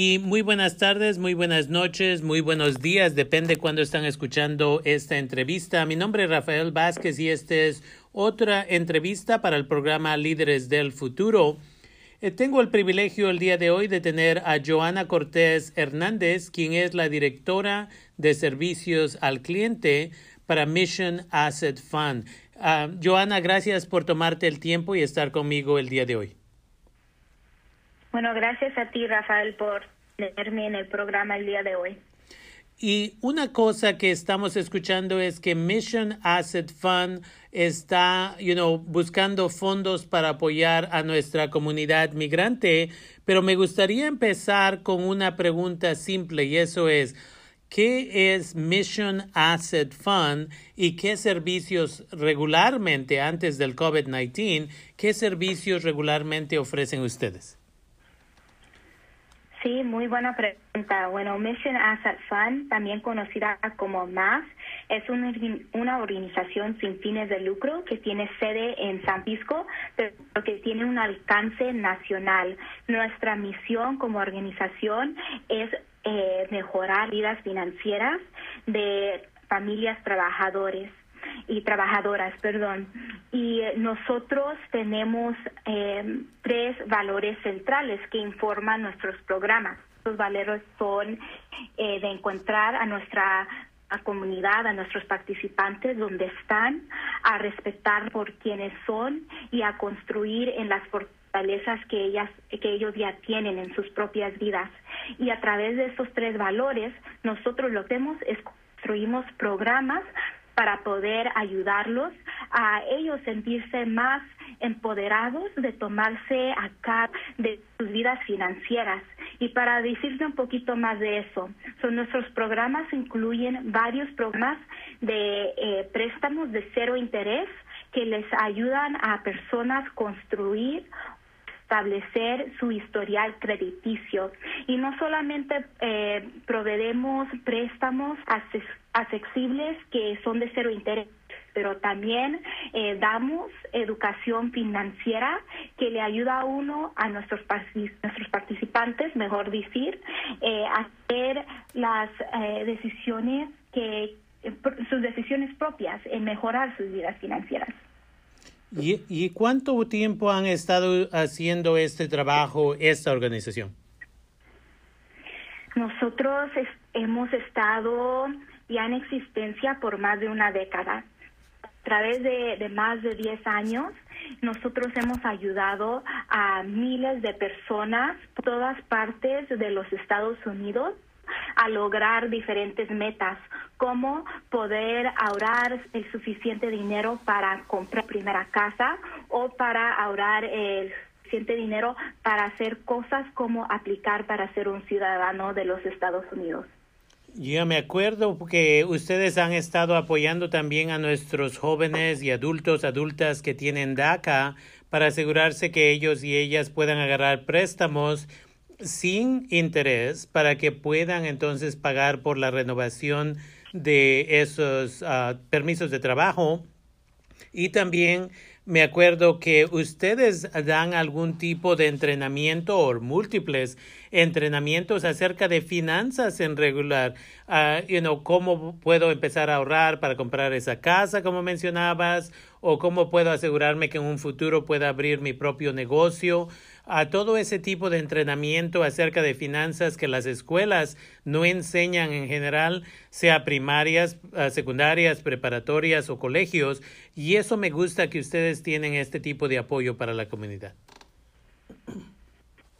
Y muy buenas tardes, muy buenas noches, muy buenos días, depende cuándo están escuchando esta entrevista. Mi nombre es Rafael Vázquez y esta es otra entrevista para el programa Líderes del Futuro. Eh, tengo el privilegio el día de hoy de tener a Joana Cortés Hernández, quien es la directora de servicios al cliente para Mission Asset Fund. Uh, Joana, gracias por tomarte el tiempo y estar conmigo el día de hoy. Bueno, gracias a ti, Rafael, por tenerme en el programa el día de hoy. Y una cosa que estamos escuchando es que Mission Asset Fund está, you know, buscando fondos para apoyar a nuestra comunidad migrante, pero me gustaría empezar con una pregunta simple y eso es, ¿qué es Mission Asset Fund y qué servicios regularmente antes del COVID-19, qué servicios regularmente ofrecen ustedes? Sí, muy buena pregunta. Bueno, Mission Asset Fund, también conocida como MAS, es una, una organización sin fines de lucro que tiene sede en San Francisco, pero que tiene un alcance nacional. Nuestra misión como organización es eh, mejorar vidas financieras de familias trabajadores y trabajadoras, perdón. Y eh, nosotros tenemos eh, tres valores centrales que informan nuestros programas. Los valores son eh, de encontrar a nuestra comunidad, a nuestros participantes donde están, a respetar por quienes son y a construir en las fortalezas que ellas que ellos ya tienen en sus propias vidas. Y a través de estos tres valores, nosotros lo que hacemos es construimos programas para poder ayudarlos a ellos sentirse más empoderados de tomarse acá de sus vidas financieras. Y para decirte un poquito más de eso, son nuestros programas incluyen varios programas de eh, préstamos de cero interés que les ayudan a personas construir establecer su historial crediticio. Y no solamente eh, proveemos préstamos accesibles que son de cero interés, pero también eh, damos educación financiera que le ayuda a uno, a nuestros, nuestros participantes, mejor decir, eh, a hacer las eh, decisiones que sus decisiones propias en mejorar sus vidas financieras. ¿Y, ¿Y cuánto tiempo han estado haciendo este trabajo esta organización? Nosotros hemos estado ya en existencia por más de una década. A través de, más de 10 años, nosotros hemos ayudado a miles de personas todas partes de los Estados Unidos a lograr diferentes metas, como poder ahorrar el suficiente dinero para comprar primera casa o para ahorrar el suficiente dinero para hacer cosas como aplicar para ser un ciudadano de los Estados Unidos. Yo me acuerdo que ustedes han estado apoyando también a nuestros jóvenes y adultos, adultas que tienen DACA para asegurarse que ellos y ellas puedan agarrar préstamos sin interés para que puedan entonces pagar por la renovación de esos uh, permisos de trabajo. Y también me acuerdo que ustedes dan algún tipo de entrenamiento o múltiples entrenamientos acerca de finanzas en regular. Uh, cómo puedo empezar a ahorrar para comprar esa casa, como mencionabas, o cómo puedo asegurarme que en un futuro pueda abrir mi propio negocio a todo ese tipo de entrenamiento acerca de finanzas que las escuelas no enseñan en general, sea primarias, ah, secundarias, preparatorias o colegios, y eso me gusta que ustedes tienen este tipo de apoyo para la comunidad.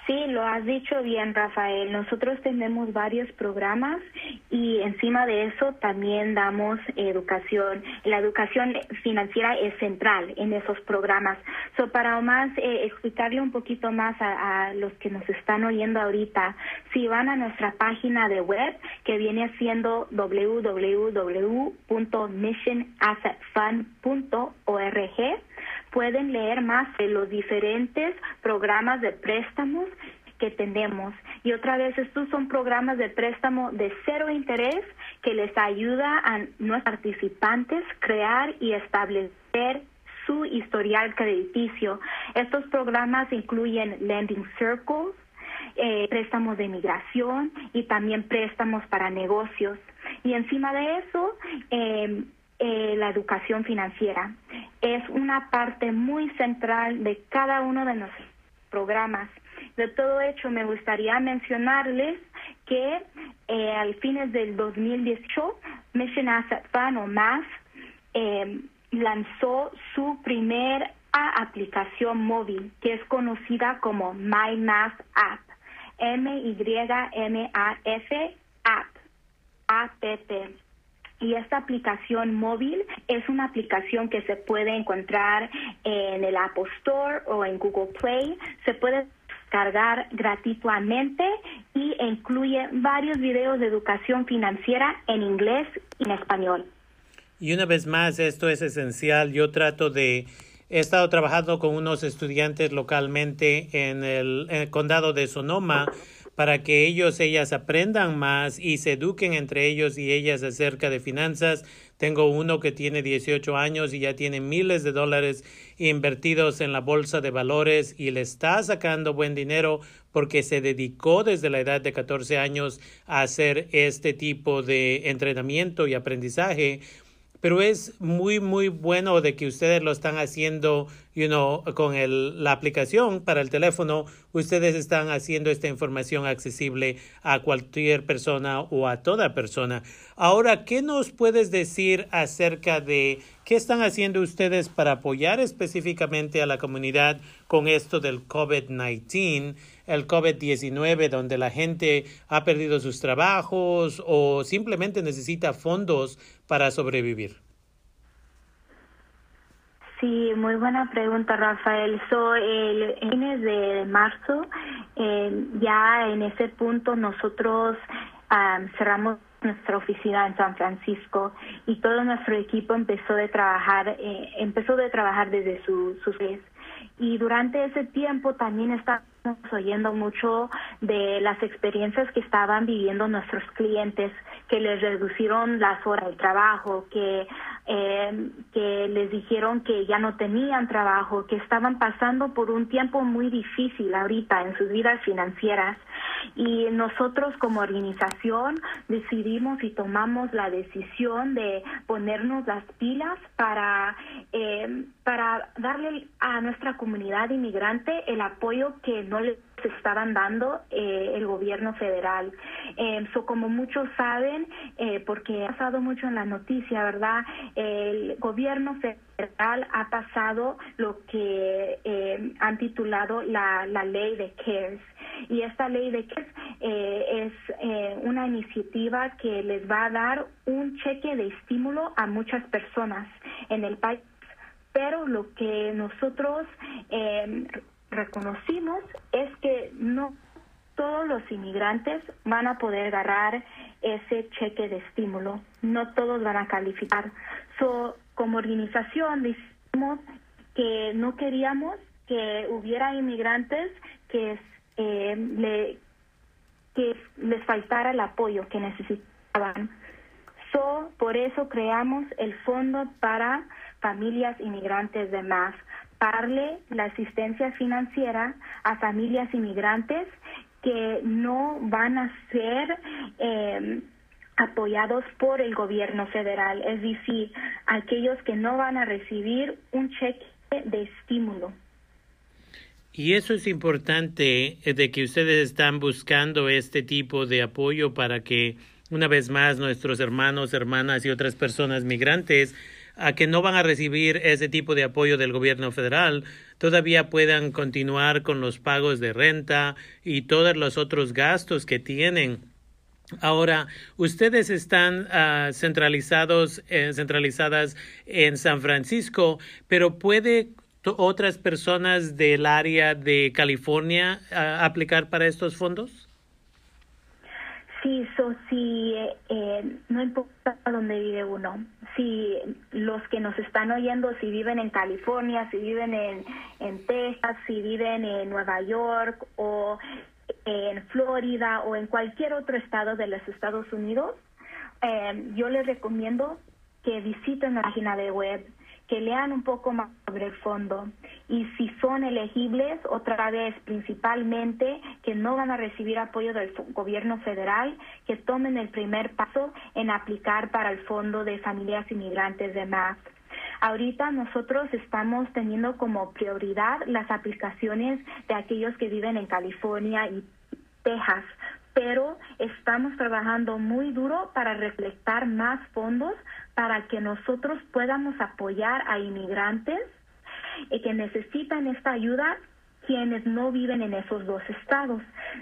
Sí, lo has dicho bien, Rafael. Nosotros tenemos varios programas y encima de eso también damos educación. La educación financiera es central en esos programas. So, para más eh, explicarle un poquito más a, los que nos están oyendo ahorita, si van a nuestra página de web que viene siendo www.missionassetfund.org, pueden leer más de los diferentes programas de préstamos que tenemos. Y otra vez, estos son programas de préstamo de cero interés que les ayuda a nuestros participantes crear y establecer su historial crediticio. Estos programas incluyen Lending Circles, eh, préstamos de migración y también préstamos para negocios. Y encima de eso, em, eh, la educación financiera es una parte muy central de cada uno de nuestros programas. De todo hecho, me gustaría mencionarles que eh, al fines del 2018, Mission Asset Fund o MAS em, lanzó su primer aplicación móvil que es conocida como MyMath App. M-Y-M-A-F App. A-P-P. Y esta aplicación móvil es una aplicación que se puede encontrar en el Apple Store o en Google Play. Se puede cargar gratuitamente y incluye varios videos de educación financiera en inglés y en español. Y una vez más, esto es esencial. Yo trato de He estado trabajando con unos estudiantes localmente en el, condado de Sonoma para que ellos, ellas aprendan más y se eduquen entre ellos y ellas acerca de finanzas. Tengo uno que tiene 18 años y ya tiene miles de dólares invertidos en la bolsa de valores y le está sacando buen dinero porque se dedicó desde la edad de 14 años a hacer este tipo de entrenamiento y aprendizaje pero es muy muy bueno de que ustedes lo están haciendo you know, con el, la aplicación para el teléfono. Ustedes están haciendo esta información accesible a cualquier persona o a toda persona. Ahora qué nos puedes decir acerca de qué están haciendo ustedes para apoyar específicamente a la comunidad con esto del COVID-19 el COVID-19 donde la gente ha perdido sus trabajos o simplemente necesita fondos para sobrevivir? Sí, muy buena pregunta, Rafael. So, el mes de marzo, eh, ya en ese punto nosotros cerramos nuestra oficina en San Francisco y todo nuestro equipo empezó de trabajar, eh, empezó de trabajar desde su, sus y durante ese tiempo también estábamos oyendo mucho de las experiencias que estaban viviendo nuestros clientes, que les reducieron las horas de trabajo, que, eh, que les dijeron que ya no tenían trabajo, que estaban pasando por un tiempo muy difícil ahorita en sus vidas financieras. Y nosotros como organización decidimos y tomamos la decisión de ponernos las pilas para, eh, para darle a nuestra comunidad inmigrante el apoyo que no les estaban dando eh, el gobierno federal. Eh, como muchos saben, eh, porque ha pasado mucho en la noticia, ¿verdad? El gobierno federal ha pasado lo que eh, han titulado la, la ley de CARES. Y esta ley de CARES es una iniciativa que les va a dar un cheque de estímulo a muchas personas en el país pero lo que nosotros eh, reconocimos es que no todos los inmigrantes van a poder agarrar ese cheque de estímulo, no todos van a calificar. So, como organización decimos que no queríamos que hubiera inmigrantes que, eh, le, que les faltara el apoyo que necesitaban. So, por eso creamos el Fondo para Familias Inmigrantes de Más darle la asistencia financiera a familias inmigrantes que no van a ser eh, apoyados por el gobierno federal, es decir, aquellos que no van a recibir un cheque de estímulo. Y eso es importante eh, de que ustedes están buscando este tipo de apoyo para que una vez más nuestros hermanos, hermanas y otras personas migrantes a que no van a recibir ese tipo de apoyo del gobierno federal, todavía puedan continuar con los pagos de renta y todos los otros gastos que tienen. Ahora, ustedes están uh, centralizados, eh, centralizadas en San Francisco, pero puede otras personas del área de California uh, aplicar para estos fondos? Si eh, no importa dónde vive uno, si los que nos están oyendo, si viven en California, si viven en, en Texas, si viven en Nueva York o en Florida o en cualquier otro estado de los Estados Unidos, eh, yo les recomiendo que visiten la página de web, que lean un poco más sobre el fondo y si son elegibles, otra vez principalmente que no van a recibir apoyo del gobierno federal, que tomen el primer paso en aplicar para el Fondo de Familias Inmigrantes de MAS. Ahorita nosotros estamos teniendo como prioridad las aplicaciones de aquellos que viven en California y Texas, pero estamos trabajando muy duro para recolectar más fondos para que nosotros podamos apoyar a inmigrantes que necesitan esta ayuda quienes no viven en esos dos estados.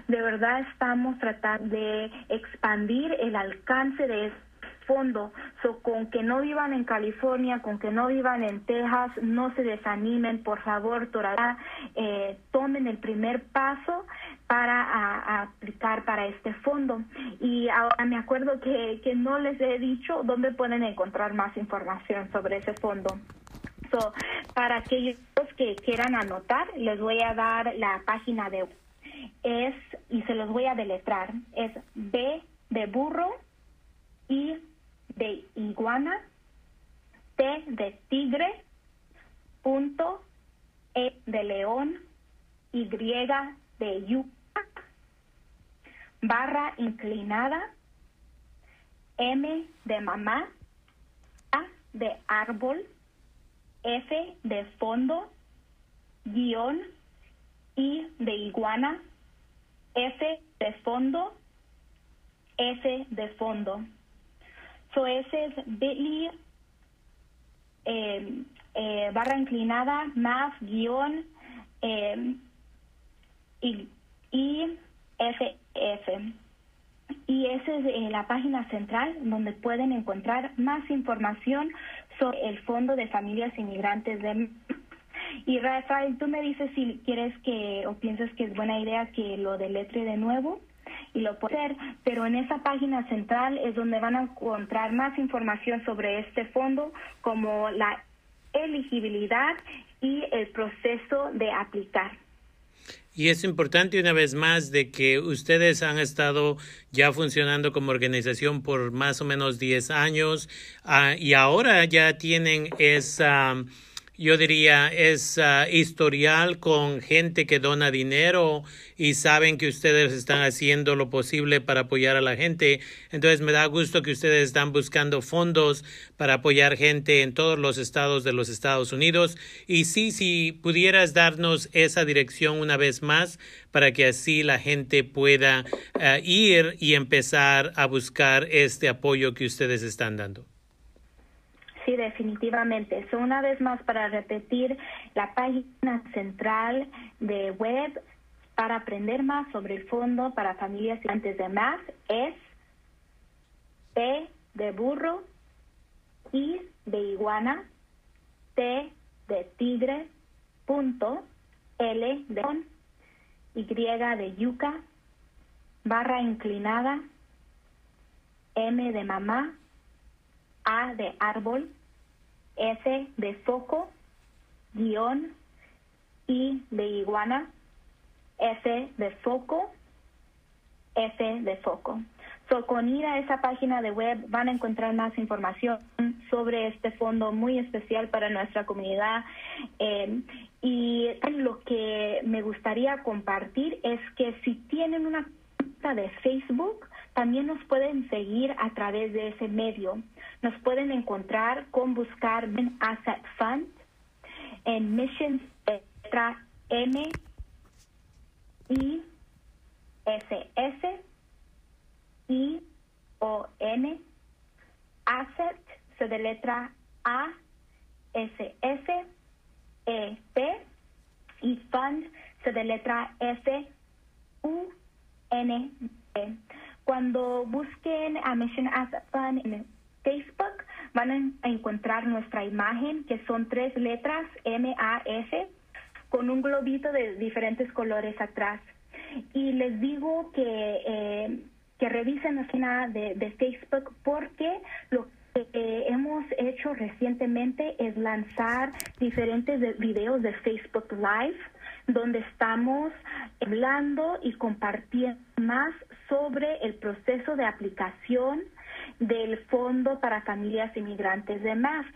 De verdad estamos tratando de expandir el alcance de este fondo. So, con que no vivan en California, con que no vivan en Texas, no se desanimen, por favor, todavía eh, tomen el primer paso para aplicar para este fondo. Y ahora me acuerdo que, que no les he dicho dónde pueden encontrar más información sobre ese fondo. So, para aquellos que quieran anotar, les voy a dar la página de es y se los voy a deletrar. Es B de burro, I de iguana, T de tigre, punto, E de león, Y de yuca, barra inclinada, M de mamá, A de árbol, F de fondo, guion, I de iguana, F de fondo, F de fondo. So ese es bit.ly eh, eh, barra inclinada más guion eh, y, y FF. Y esa es la página central donde pueden encontrar más información sobre el Fondo de Familias Inmigrantes de y Rafael, tú me dices si quieres que o piensas que es buena idea que lo deletre de nuevo y lo puede hacer, pero en esa página central es donde van a encontrar más información sobre este fondo, como la elegibilidad y el proceso de aplicar. Y es importante una vez más de que ustedes han estado ya funcionando como organización por más o menos 10 años uh, y ahora ya tienen esa yo diría, es uh, historial con gente que dona dinero y saben que ustedes están haciendo lo posible para apoyar a la gente. Entonces me da gusto que ustedes están buscando fondos para apoyar gente en todos los estados de los Estados Unidos. Y sí, si pudieras darnos esa dirección una vez más para que así la gente pueda uh, ir y empezar a buscar este apoyo que ustedes están dando. Sí, definitivamente. So, una vez más, para repetir, la página central de web para aprender más sobre el Fondo para Familias antes de Más es P de burro, I de iguana, T de tigre, punto, L de león, Y de yuca, barra inclinada, M de mamá, A de árbol, F de foco, guion, I de iguana, F de foco, F de foco. So, con ir a esa página de web van a encontrar más información sobre este fondo muy especial para nuestra comunidad. Eh, y lo que me gustaría compartir es que si tienen una cuenta de Facebook, también nos pueden seguir a través de ese medio. Nos pueden encontrar con buscar Asset Fund en Mission letra M I S S I O N Asset se de letra A S S E P y Fund se de letra F U N D. Cuando busquen a Mission Asset Fund en Facebook, van a encontrar nuestra imagen, que son tres letras, M-A-S, con un globito de diferentes colores atrás. Y les digo que, eh, que revisen la página de, de Facebook porque lo que hemos hecho recientemente es lanzar diferentes videos de Facebook Live donde estamos hablando y compartiendo más sobre el proceso de aplicación del Fondo para Familias Inmigrantes de MAS.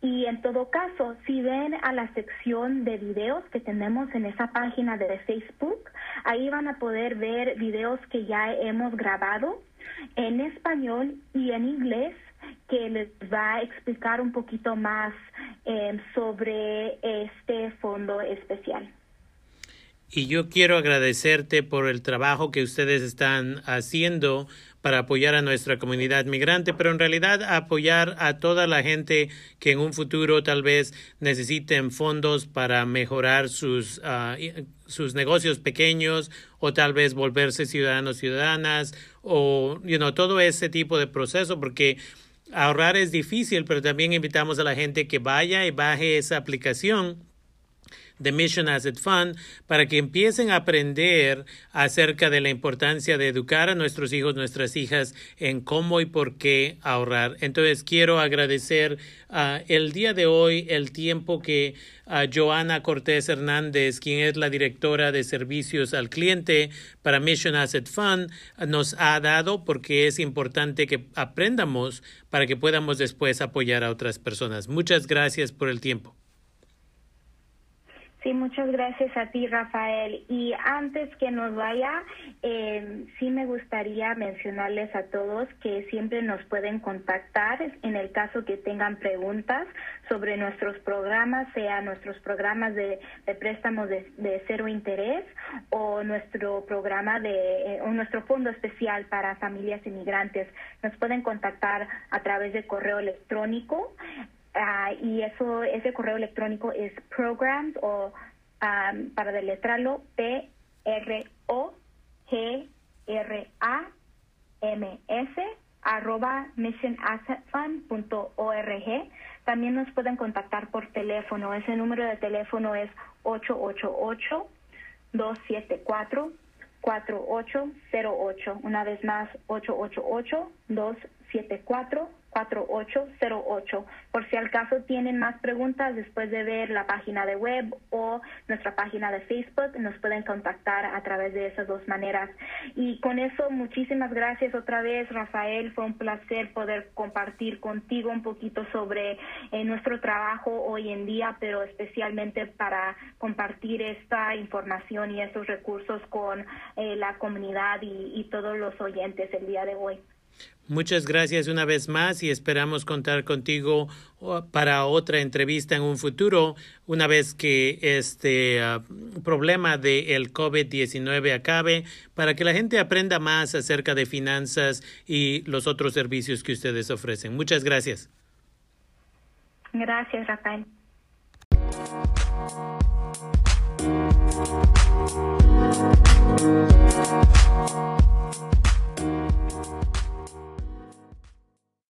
Y en todo caso, si ven a la sección de videos que tenemos en esa página de Facebook, ahí van a poder ver videos que ya hemos grabado en español y en inglés que les va a explicar un poquito más eh, sobre este fondo especial. Y yo quiero agradecerte por el trabajo que ustedes están haciendo para apoyar a nuestra comunidad migrante, pero en realidad apoyar a toda la gente que en un futuro tal vez necesiten fondos para mejorar sus, uh, sus negocios pequeños o tal vez volverse ciudadanos, ciudadanas o you know, todo ese tipo de proceso, porque ahorrar es difícil, pero también invitamos a la gente que vaya y baje esa aplicación de Mission Asset Fund para que empiecen a aprender acerca de la importancia de educar a nuestros hijos, nuestras hijas en cómo y por qué ahorrar. Entonces quiero agradecer uh, el día de hoy el tiempo que uh, Joana Cortés Hernández, quien es la directora de servicios al cliente para Mission Asset Fund, nos ha dado porque es importante que aprendamos para que podamos después apoyar a otras personas. Muchas gracias por el tiempo. Sí, muchas gracias a ti, Rafael. Y antes que nos vaya, eh, sí me gustaría mencionarles a todos que siempre nos pueden contactar en el caso que tengan preguntas sobre nuestros programas, sea nuestros programas de, préstamos de, cero interés o nuestro programa de eh, o nuestro fondo especial para familias inmigrantes. Nos pueden contactar a través de correo electrónico Ah, y eso ese correo electrónico es programs o um, para deletrarlo P R O G R A M S arroba missionassetfund.org. También nos pueden contactar por teléfono. Ese número de teléfono es 888 274 4808. Una vez más, 888 274 4808. Por si al caso tienen más preguntas después de ver la página de web o nuestra página de Facebook, nos pueden contactar a través de esas dos maneras. Y con eso, muchísimas gracias otra vez, Rafael. Fue un placer poder compartir contigo un poquito sobre eh, nuestro trabajo hoy en día, pero especialmente para compartir esta información y estos recursos con eh, la comunidad y todos los oyentes el día de hoy. Muchas gracias una vez más y esperamos contar contigo para otra entrevista en un futuro, una vez que este uh, problema del COVID-19 acabe, para que la gente aprenda más acerca de finanzas y los otros servicios que ustedes ofrecen. Muchas gracias. Gracias, Rafael.